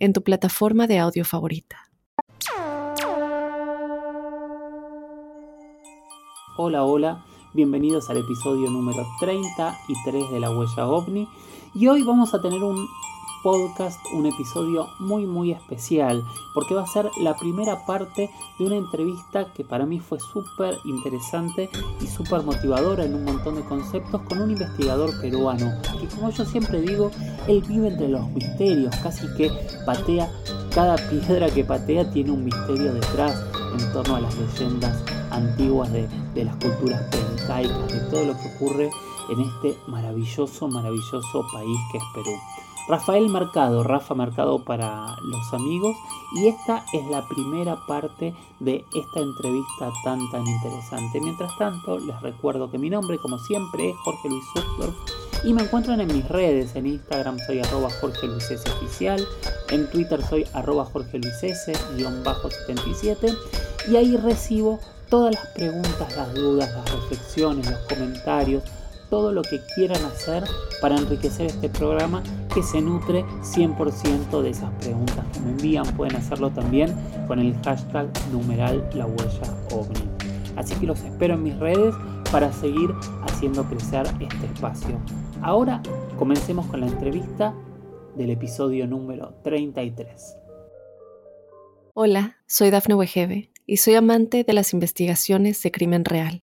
en tu plataforma de audio favorita. Hola, hola, bienvenidos al episodio número 33 de La Huella OVNI y hoy vamos a tener un podcast, un episodio muy muy especial, porque va a ser la primera parte de una entrevista que para mí fue súper interesante y súper motivadora en un montón de conceptos con un investigador peruano, que como yo siempre digo, él vive entre los misterios, casi que patea, cada piedra que patea tiene un misterio detrás en torno a las leyendas antiguas de, de las culturas pencaicas, de todo lo que ocurre en este maravilloso, maravilloso país que es Perú. Rafael Mercado, Rafa Mercado para los amigos, y esta es la primera parte de esta entrevista tan tan interesante. Mientras tanto, les recuerdo que mi nombre, como siempre, es Jorge Luis Susdorf y me encuentran en mis redes, en Instagram soy arroba Jorge Luis S oficial, en Twitter soy arroba Jorge Luis S, 77, y ahí recibo todas las preguntas, las dudas, las reflexiones, los comentarios, todo lo que quieran hacer para enriquecer este programa que se nutre 100% de esas preguntas que me envían. Pueden hacerlo también con el hashtag numeral la huella ovni. Así que los espero en mis redes para seguir haciendo crecer este espacio. Ahora comencemos con la entrevista del episodio número 33. Hola, soy Dafne Wegebe y soy amante de las investigaciones de crimen real.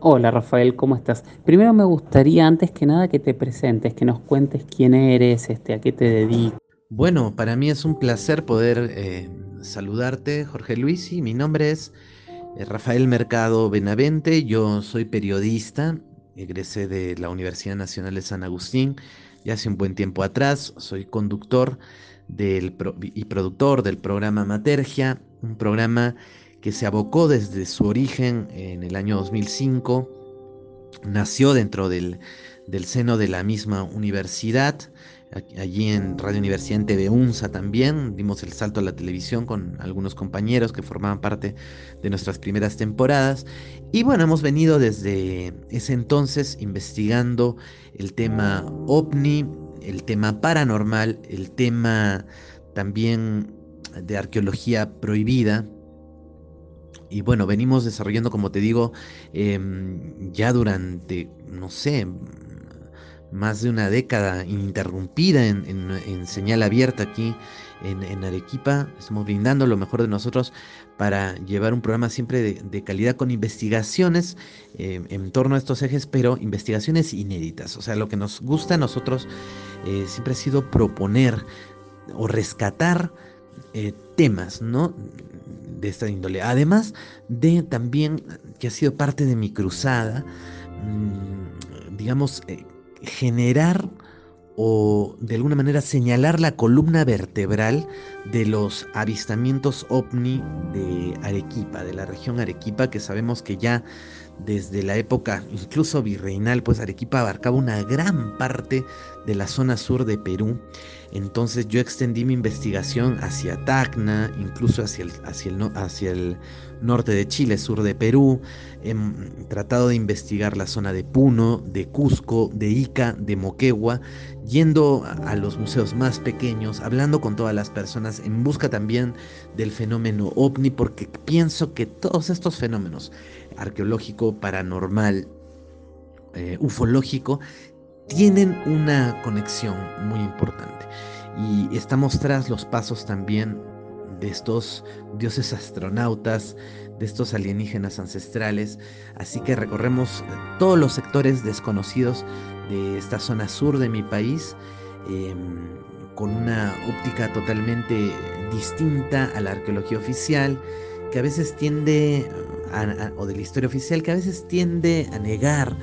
Hola Rafael, ¿cómo estás? Primero me gustaría antes que nada que te presentes, que nos cuentes quién eres, este, a qué te dedicas. Bueno, para mí es un placer poder eh, saludarte, Jorge Luis, y mi nombre es eh, Rafael Mercado Benavente, yo soy periodista, egresé de la Universidad Nacional de San Agustín ya hace un buen tiempo atrás, soy conductor del y productor del programa Matergia, un programa que se abocó desde su origen en el año 2005, nació dentro del, seno de la misma universidad, allí en Radio Universidad en TV UNSA también, dimos el salto a la televisión con algunos compañeros que formaban parte de nuestras primeras temporadas. Y bueno, hemos venido desde ese entonces investigando el tema ovni, el tema paranormal, el tema también de arqueología prohibida, y bueno, venimos desarrollando, como te digo, em, ya durante, no sé, más de una década ininterrumpida en, señal abierta aquí en, Arequipa. Estamos brindando lo mejor de nosotros para llevar un programa siempre de, calidad con investigaciones em, en torno a estos ejes, pero investigaciones inéditas. O sea, lo que nos gusta a nosotros eh, siempre ha sido proponer o rescatar eh, temas, ¿no? de esta índole. Además de también que ha sido parte de mi cruzada, mm, digamos, eh, generar o de alguna manera señalar la columna vertebral de los avistamientos ovni de Arequipa, de la región Arequipa, que sabemos que ya desde la época incluso virreinal, pues Arequipa abarcaba una gran parte de la zona sur de Perú. Entonces yo extendí mi investigación hacia Tacna, incluso hacia el, hacia el, hacia el norte de Chile, sur de Perú. He tratado de investigar la zona de Puno, de Cusco, de Ica, de Moquegua, yendo a los museos más pequeños, hablando con todas las personas en busca también del fenómeno ovni, porque pienso que todos estos fenómenos, arqueológico, paranormal, eh, ufológico, tienen una conexión muy importante. Y estamos tras los pasos también de estos dioses astronautas, de estos alienígenas ancestrales. Así que recorremos todos los sectores desconocidos de esta zona sur de mi país. Em, con una óptica totalmente distinta a la arqueología oficial, que a veces tiende, o de la historia oficial, que a veces tiende a negar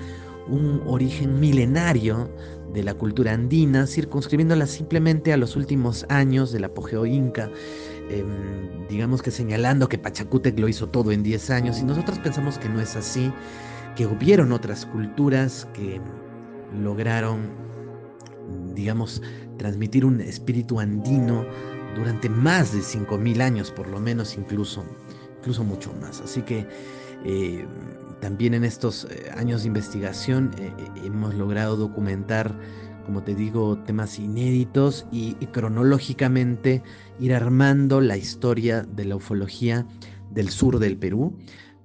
un origen milenario de la cultura andina, circunscribiéndola simplemente a los últimos años del apogeo inca, em, digamos que señalando que Pachacútec lo hizo todo en 10 años, y nosotros pensamos que no es así, que hubieron otras culturas que lograron, digamos, transmitir un espíritu andino durante más de 5.000 años, por lo menos, incluso, incluso mucho más. Así que eh, también en estos eh, años de investigación eh, hemos logrado documentar, como te digo, temas inéditos y, cronológicamente ir armando la historia de la ufología del sur del Perú.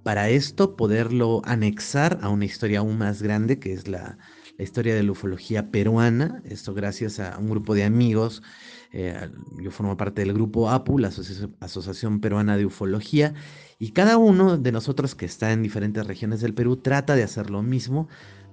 Para esto poderlo anexar a una historia aún más grande que es la, la historia de la ufología peruana, esto gracias a un grupo de amigos. Eh, yo formo parte del grupo APU, la Asociación Peruana de Ufología, y cada uno de nosotros que está en diferentes regiones del Perú trata de hacer lo mismo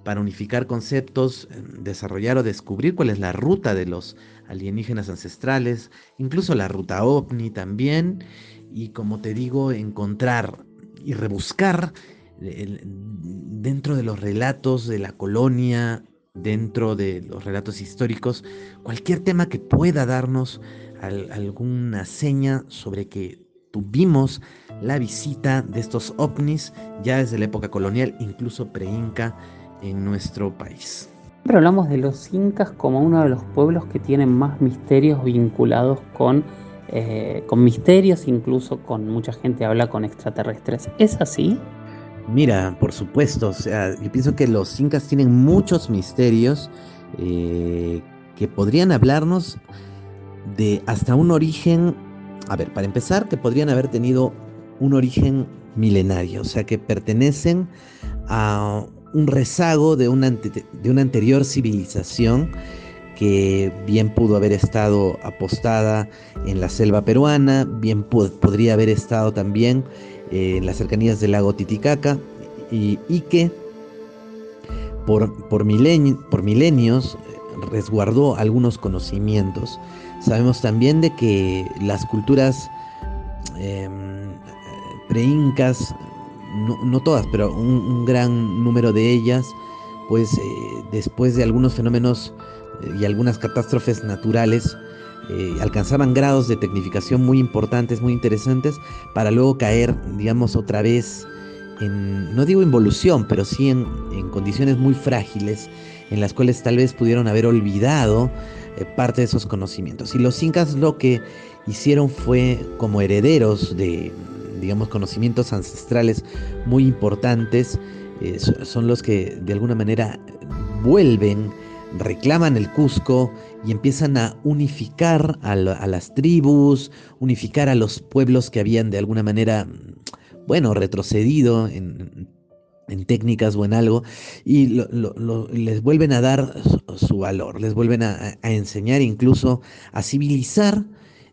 para unificar conceptos, em, desarrollar o descubrir cuál es la ruta de los alienígenas ancestrales, incluso la ruta ovni también, y como te digo, encontrar y rebuscar dentro de los relatos de la colonia, dentro de los relatos históricos, cualquier tema que pueda darnos alguna seña sobre que tuvimos la visita de estos ovnis ya desde la época colonial, incluso pre-inca, en nuestro país. Siempre hablamos de los incas como uno de los pueblos que tienen más misterios vinculados con, eh, con misterios, incluso con mucha gente habla con extraterrestres. ¿Es así? Mira, por supuesto, o sea, yo pienso que los incas tienen muchos misterios eh, que podrían hablarnos de hasta un origen, a ver, para empezar, que podrían haber tenido un origen milenario, o sea, que pertenecen a un rezago de una, de una anterior civilización que bien pudo haber estado apostada en la selva peruana, bien podría haber estado también en las cercanías del lago Titicaca y, que por, por, por milenios resguardó algunos conocimientos. Sabemos también de que las culturas eh, pre-incas, no, todas, pero un, gran número de ellas, pues eh, después de algunos fenómenos eh, y algunas catástrofes naturales, eh, alcanzaban grados de tecnificación muy importantes, muy interesantes, para luego caer, digamos, otra vez en, no digo involución, pero sí en, condiciones muy frágiles, en las cuales tal vez pudieron haber olvidado eh, parte de esos conocimientos. Y los incas lo que hicieron fue como herederos de, digamos, conocimientos ancestrales muy importantes, eh, son los que de alguna manera vuelven reclaman el Cusco y empiezan a unificar a, las tribus, unificar a los pueblos que habían de alguna manera, bueno, retrocedido en, técnicas o en algo, y les vuelven a dar su, valor, les vuelven a, enseñar incluso a civilizar.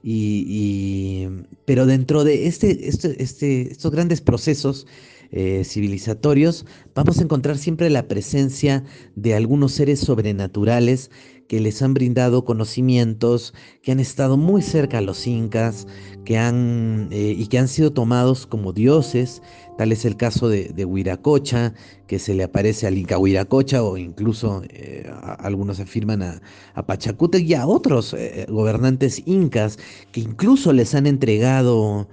Y, pero dentro de este, este, este estos grandes procesos eh, civilizatorios, vamos a encontrar siempre la presencia de algunos seres sobrenaturales que les han brindado conocimientos, que han estado muy cerca a los incas, que han, eh, y que han sido tomados como dioses. Tal es el caso de, Huiracocha, que se le aparece al Inca Huiracocha, o incluso eh, algunos afirman a, a, Pachacútec y a otros eh, gobernantes incas, que incluso les han entregado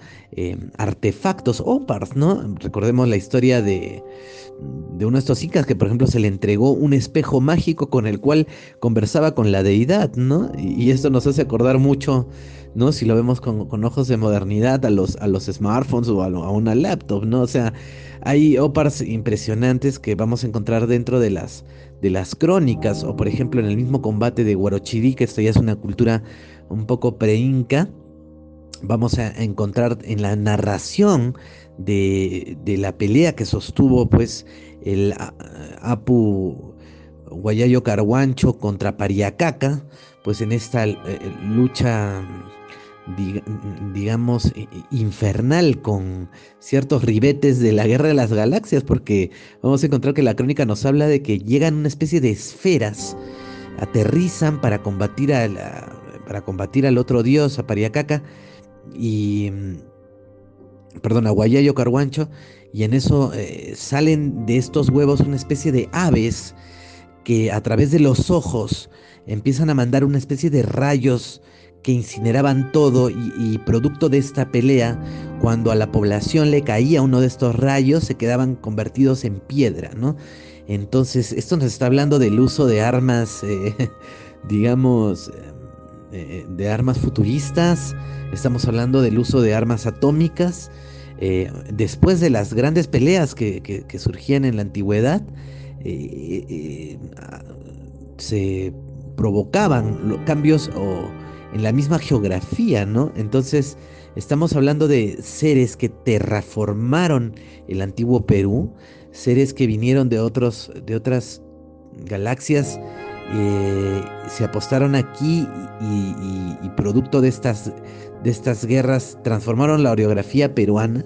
artefactos, opars, ¿no? Recordemos la historia de de uno de estos incas que por ejemplo se le entregó un espejo mágico con el cual conversaba con la deidad, ¿no? Y, esto nos hace acordar mucho, ¿no? Si lo vemos con, ojos de modernidad a los, a los smartphones o a, una laptop, ¿no? O sea, hay opars impresionantes que vamos a encontrar dentro de las, de las crónicas o por ejemplo en el mismo combate de Huarochirí, que esto ya es una cultura un poco pre-inca, vamos a encontrar en la narración de, la pelea que sostuvo pues el Apu Guayayo Carhuancho contra Pariacaca, pues en esta eh, lucha digamos, infernal con ciertos ribetes de la guerra de las galaxias, porque vamos a encontrar que la crónica nos habla de que llegan una especie de esferas, aterrizan para combatir, a para combatir al otro dios, a Pariacaca, y, perdón, a Guayayo Carguancho, y en eso eh, salen de estos huevos una especie de aves que a través de los ojos empiezan a mandar una especie de rayos que incineraban todo y, producto de esta pelea, cuando a la población le caía uno de estos rayos, se quedaban convertidos en piedra, ¿no? Entonces, esto nos está hablando del uso de armas, eh, digamos, eh, de armas futuristas, estamos hablando del uso de armas atómicas, eh, después de las grandes peleas que, surgían en la antigüedad, se provocaban cambios o en la misma geografía, ¿no? Entonces, estamos hablando de seres que terraformaron el antiguo Perú, seres que vinieron de, otros, de otras galaxias, eh, se apostaron aquí y, producto de estas, de estas guerras transformaron la orografía peruana.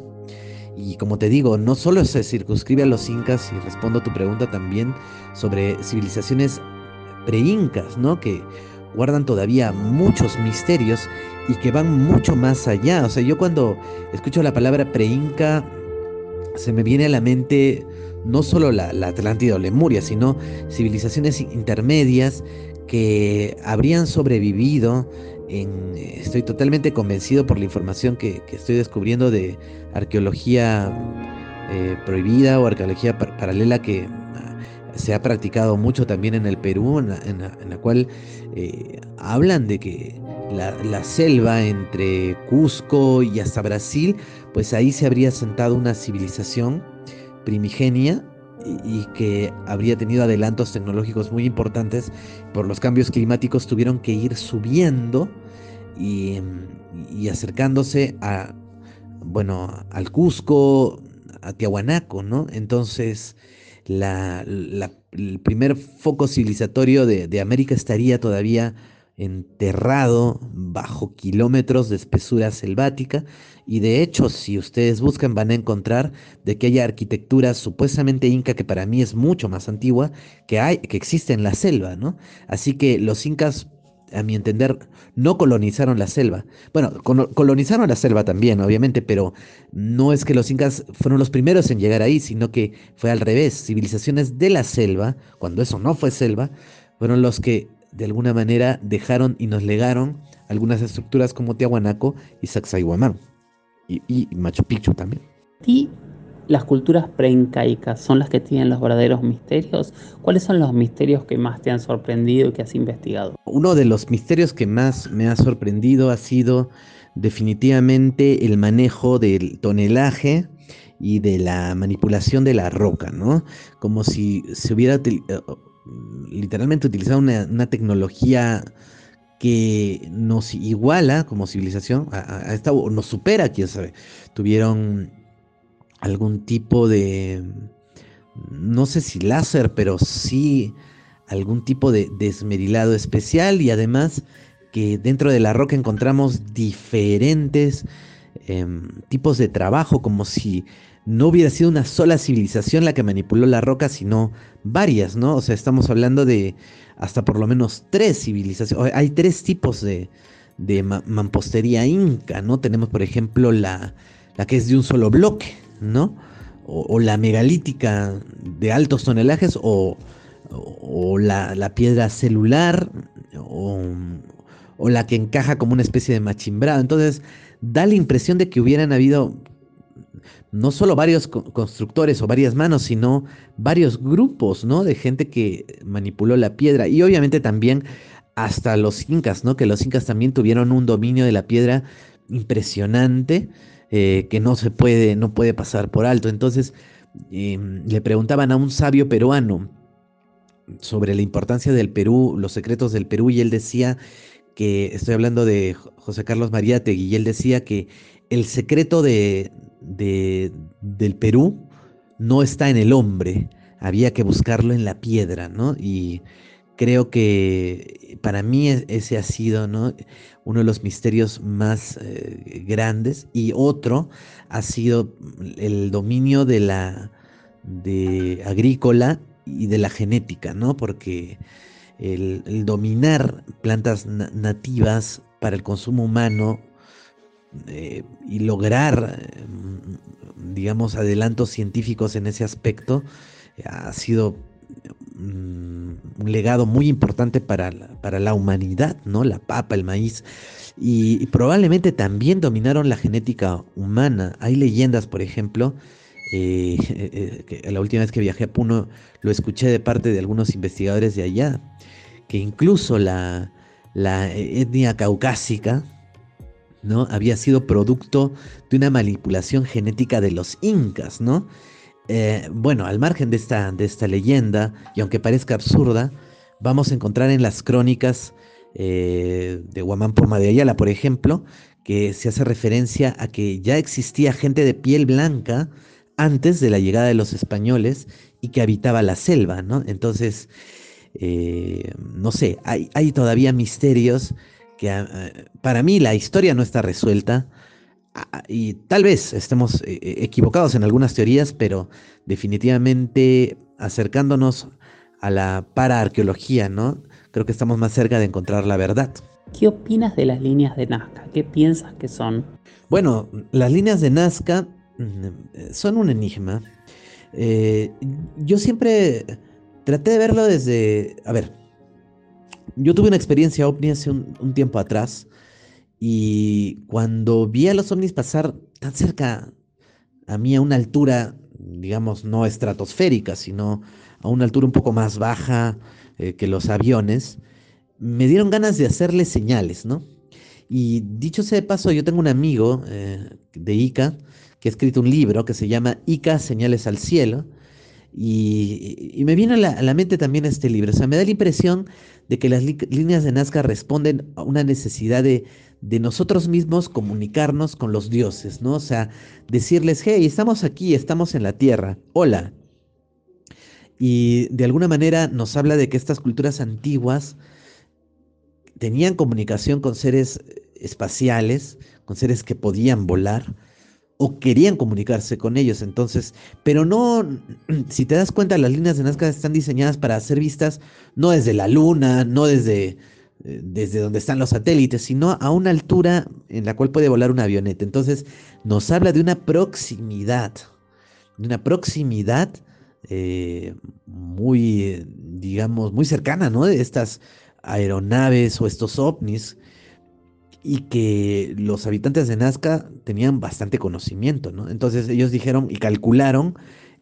Y como te digo, no solo se circunscribe a los incas, y respondo a tu pregunta también sobre civilizaciones pre-incas, ¿no? Que guardan todavía muchos misterios y que van mucho más allá. O sea, yo cuando escucho la palabra pre-inca, se me viene a la mente no solo la, Atlántida o Lemuria, sino civilizaciones intermedias que habrían sobrevivido en, estoy totalmente convencido por la información que, estoy descubriendo de arqueología eh, prohibida o arqueología paralela que se ha practicado mucho también en el Perú, en la, cual eh, hablan de que la, selva entre Cusco y hasta Brasil, pues ahí se habría sentado una civilización primigenia y, que habría tenido adelantos tecnológicos muy importantes. Por los cambios climáticos tuvieron que ir subiendo y, acercándose a, bueno, al Cusco, a Tiahuanaco, ¿no? Entonces, la, el primer foco civilizatorio de, América estaría todavía enterrado bajo kilómetros de espesura selvática y de hecho si ustedes buscan van a encontrar de que haya arquitectura supuestamente inca que para mí es mucho más antigua que hay que existe en la selva, ¿no? Así que los incas a mi entender, no colonizaron la selva. Bueno, colonizaron la selva también, obviamente, pero no es que los incas fueron los primeros en llegar ahí, sino que fue al revés. Civilizaciones de la selva, cuando eso no fue selva, fueron los que de alguna manera dejaron y nos legaron algunas estructuras como Tiahuanaco y Sacsayhuamán. Y, y Machu Picchu también. Y las culturas preincaicas son las que tienen los verdaderos misterios. ¿Cuáles son los misterios que más te han sorprendido y que has investigado? Uno de los misterios que más me ha sorprendido ha sido definitivamente el manejo del tonelaje y de la manipulación de la roca, ¿no? Como si se hubiera eh, literalmente utilizado una, tecnología que nos iguala como civilización, a, esta, o nos supera, quién sabe. Tuvieron algún tipo de, no sé si láser, pero sí algún tipo de desmerilado especial y además que dentro de la roca encontramos diferentes em, tipos de trabajo, como si no hubiera sido una sola civilización la que manipuló la roca, sino varias, ¿no? O sea, estamos hablando de hasta por lo menos tres civilizaciones. Hay tres tipos de, de mampostería inca, ¿no? Tenemos, por ejemplo, la, la que es de un solo bloque, ¿no? O, la megalítica de altos tonelajes o, la, piedra celular o, la que encaja como una especie de machimbrado. Entonces da la impresión de que hubieran habido no solo varios constructores o varias manos, sino varios grupos, ¿no? De gente que manipuló la piedra y obviamente también hasta los incas, ¿no? Que los incas también tuvieron un dominio de la piedra impresionante eh, que no se puede, no puede pasar por alto. Entonces em, le preguntaban a un sabio peruano sobre la importancia del Perú, los secretos del Perú, y él decía que, estoy hablando de José Carlos Mariátegui, y él decía que el secreto de, del Perú no está en el hombre, había que buscarlo en la piedra, ¿no? Y creo que para mí ese ha sido ¿no? uno de los misterios más eh, grandes y otro ha sido el dominio de la de agrícola y de la genética, ¿no? Porque el, dominar plantas nativas para el consumo humano eh, y lograr, mm, digamos, adelantos científicos en ese aspecto ha sido mm, un legado muy importante para la, para la humanidad, ¿no? La papa, el maíz. Y, probablemente también dominaron la genética humana. Hay leyendas, por ejemplo, eh, eh, que la última vez que viajé a Puno lo escuché de parte de algunos investigadores de allá, que incluso la, etnia caucásica, ¿no? Había sido producto de una manipulación genética de los incas, ¿no? Eh, bueno, al margen de esta, de esta leyenda, y aunque parezca absurda, vamos a encontrar en las crónicas eh, de Guamán Poma de Ayala, por ejemplo, que se hace referencia a que ya existía gente de piel blanca antes de la llegada de los españoles y que habitaba la selva, ¿no? Entonces, eh, no sé, hay, hay, todavía misterios que ah, para mí la historia no está resuelta ah, y tal vez estemos eh, eh, equivocados en algunas teorías, pero definitivamente acercándonos a la paraarqueología, ¿no? Creo que estamos más cerca de encontrar la verdad. ¿Qué opinas de las líneas de Nazca? ¿Qué piensas que son? Bueno, las líneas de Nazca son un enigma. yo siempre traté de verlo desde, a ver, yo tuve una experiencia ovni hace un, tiempo atrás y cuando vi a los ovnis pasar tan cerca a mí a una altura, digamos, no estratosférica, sino a una altura un poco más baja eh, que los aviones, me dieron ganas de hacerle señales, ¿no? Y dicho sea de paso, yo tengo un amigo eh, de ICA que ha escrito un libro que se llama ICA Señales al Cielo, y, me viene a la, mente también este libro. O sea, me da la impresión de que las líneas de Nazca responden a una necesidad de, nosotros mismos comunicarnos con los dioses, ¿no? O sea, decirles, hey, estamos aquí, estamos en la tierra, hola. Y de alguna manera nos habla de que estas culturas antiguas tenían comunicación con seres espaciales, con seres que podían volar, o querían comunicarse con ellos. Entonces, pero no, si te das cuenta, las líneas de Nazca están diseñadas para ser vistas no desde la luna, no desde, eh, desde donde están los satélites, sino a una altura en la cual puede volar una avioneta. Entonces, nos habla de una proximidad, de una proximidad eh, muy, digamos, muy cercana, ¿no? De estas aeronaves o estos ovnis y que los habitantes de Nazca tenían bastante conocimiento, ¿no? Entonces ellos dijeron y calcularon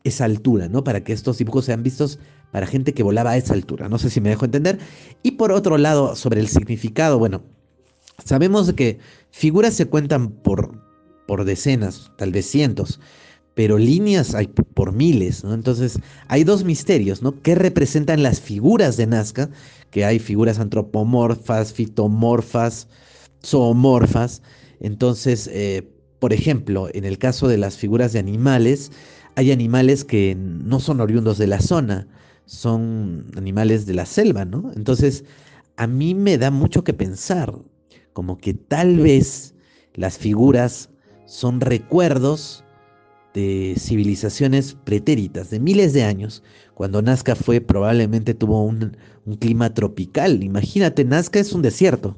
esa altura, ¿no? Para que estos dibujos sean vistos para gente que volaba a esa altura. No sé si me dejo entender. Y por otro lado, sobre el significado, bueno, sabemos que figuras se cuentan por, por decenas, tal vez cientos, pero líneas hay por miles, ¿no? Entonces, hay dos misterios, ¿no? ¿Qué representan las figuras de Nazca? Que hay figuras antropomorfas, fitomorfas, zoomorfas. Entonces, eh, por ejemplo, en el caso de las figuras de animales, hay animales que no son oriundos de la zona, son animales de la selva, ¿no? Entonces, a mí me da mucho que pensar, como que tal vez las figuras son recuerdos de civilizaciones pretéritas de miles de años. Cuando Nazca fue, probablemente tuvo un, un clima tropical. Imagínate, Nazca es un desierto.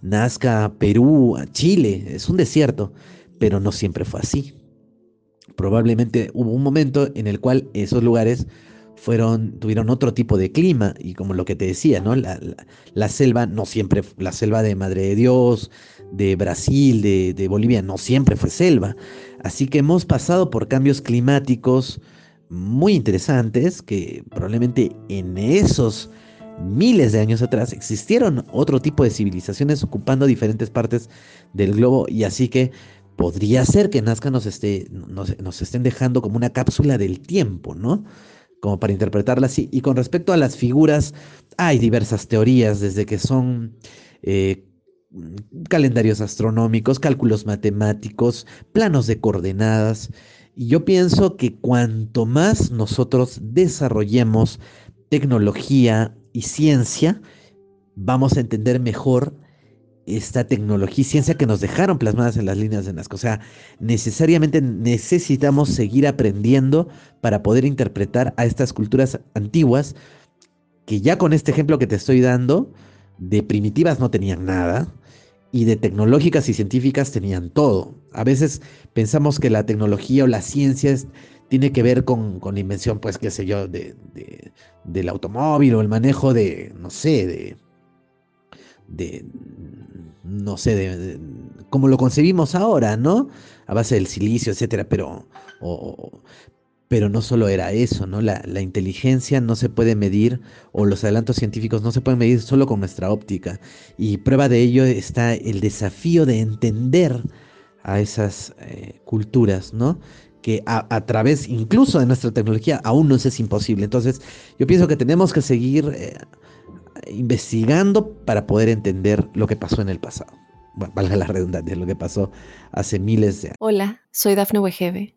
Nazca, Perú, Chile, es un desierto, pero no siempre fue así. Probablemente hubo un momento en el cual esos lugares fueron, tuvieron otro tipo de clima y como lo que te decía, ¿no? La, selva no siempre, la selva de Madre de Dios, de Brasil, de, de, Bolivia, no siempre fue selva. Así que hemos pasado por cambios climáticos muy interesantes que probablemente en esos miles de años atrás existieron otro tipo de civilizaciones ocupando diferentes partes del globo y así que podría ser que Nazca nos, esté, estén dejando como una cápsula del tiempo, ¿no? Como para interpretarla así. Y con respecto a las figuras, hay diversas teorías, desde que son eh, calendarios astronómicos, cálculos matemáticos, planos de coordenadas. Y yo pienso que cuanto más nosotros desarrollemos tecnología y ciencia, vamos a entender mejor esta tecnología y ciencia que nos dejaron plasmadas en las líneas de Nazca. O sea, necesariamente necesitamos seguir aprendiendo para poder interpretar a estas culturas antiguas que ya con este ejemplo que te estoy dando, de primitivas no tenían nada y de tecnológicas y científicas tenían todo. A veces pensamos que la tecnología o la ciencia tiene que ver con, la invención, pues, qué sé yo, de, del automóvil o el manejo de, no sé, de, de no sé, de, como lo concebimos ahora, ¿no? A base del silicio, etcétera, pero, pero no solo era eso, ¿no? La, la, inteligencia no se puede medir, o los adelantos científicos no se pueden medir solo con nuestra óptica. Y prueba de ello está el desafío de entender a esas eh, culturas, ¿no? que a, través incluso de nuestra tecnología aún no es imposible. Entonces, yo pienso que tenemos que seguir eh, investigando para poder entender lo que pasó en el pasado. Bueno, valga la redundancia, lo que pasó hace miles de años. Hola, soy Dafne Wegebe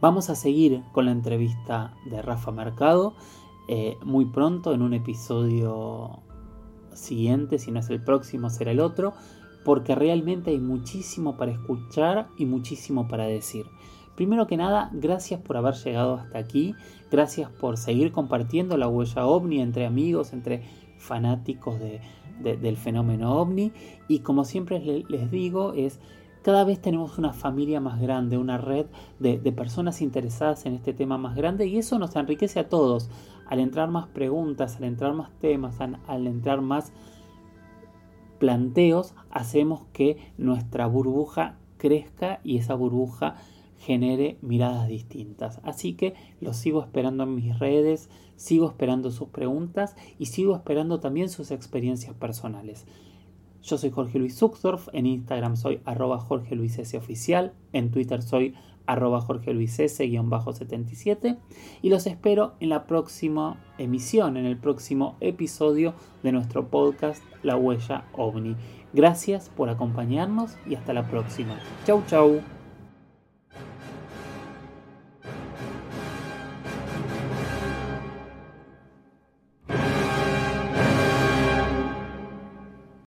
Vamos a seguir con la entrevista de Rafa Mercado eh, muy pronto en un episodio siguiente, si no es el próximo, será el otro, porque realmente hay muchísimo para escuchar y muchísimo para decir. Primero que nada, gracias por haber llegado hasta aquí, gracias por seguir compartiendo la huella ovni entre amigos, entre fanáticos del fenómeno ovni y como siempre les digo es cada vez tenemos una familia más grande, una red de, personas interesadas en este tema más grande y eso nos enriquece a todos. Al entrar más preguntas, al entrar más temas, al, al entrar más planteos, hacemos que nuestra burbuja crezca y esa burbuja genere miradas distintas. Así que los sigo esperando en mis redes, sigo esperando sus preguntas y sigo esperando también sus experiencias personales. Yo soy Jorge Luis Zuxdorf, en Instagram soy arroba Jorge Luis S oficial, en Twitter soy arroba Jorge Luis S-77 y los espero en la próxima emisión, en el próximo episodio de nuestro podcast La Huella OVNI. Gracias por acompañarnos y hasta la próxima. Chau chau.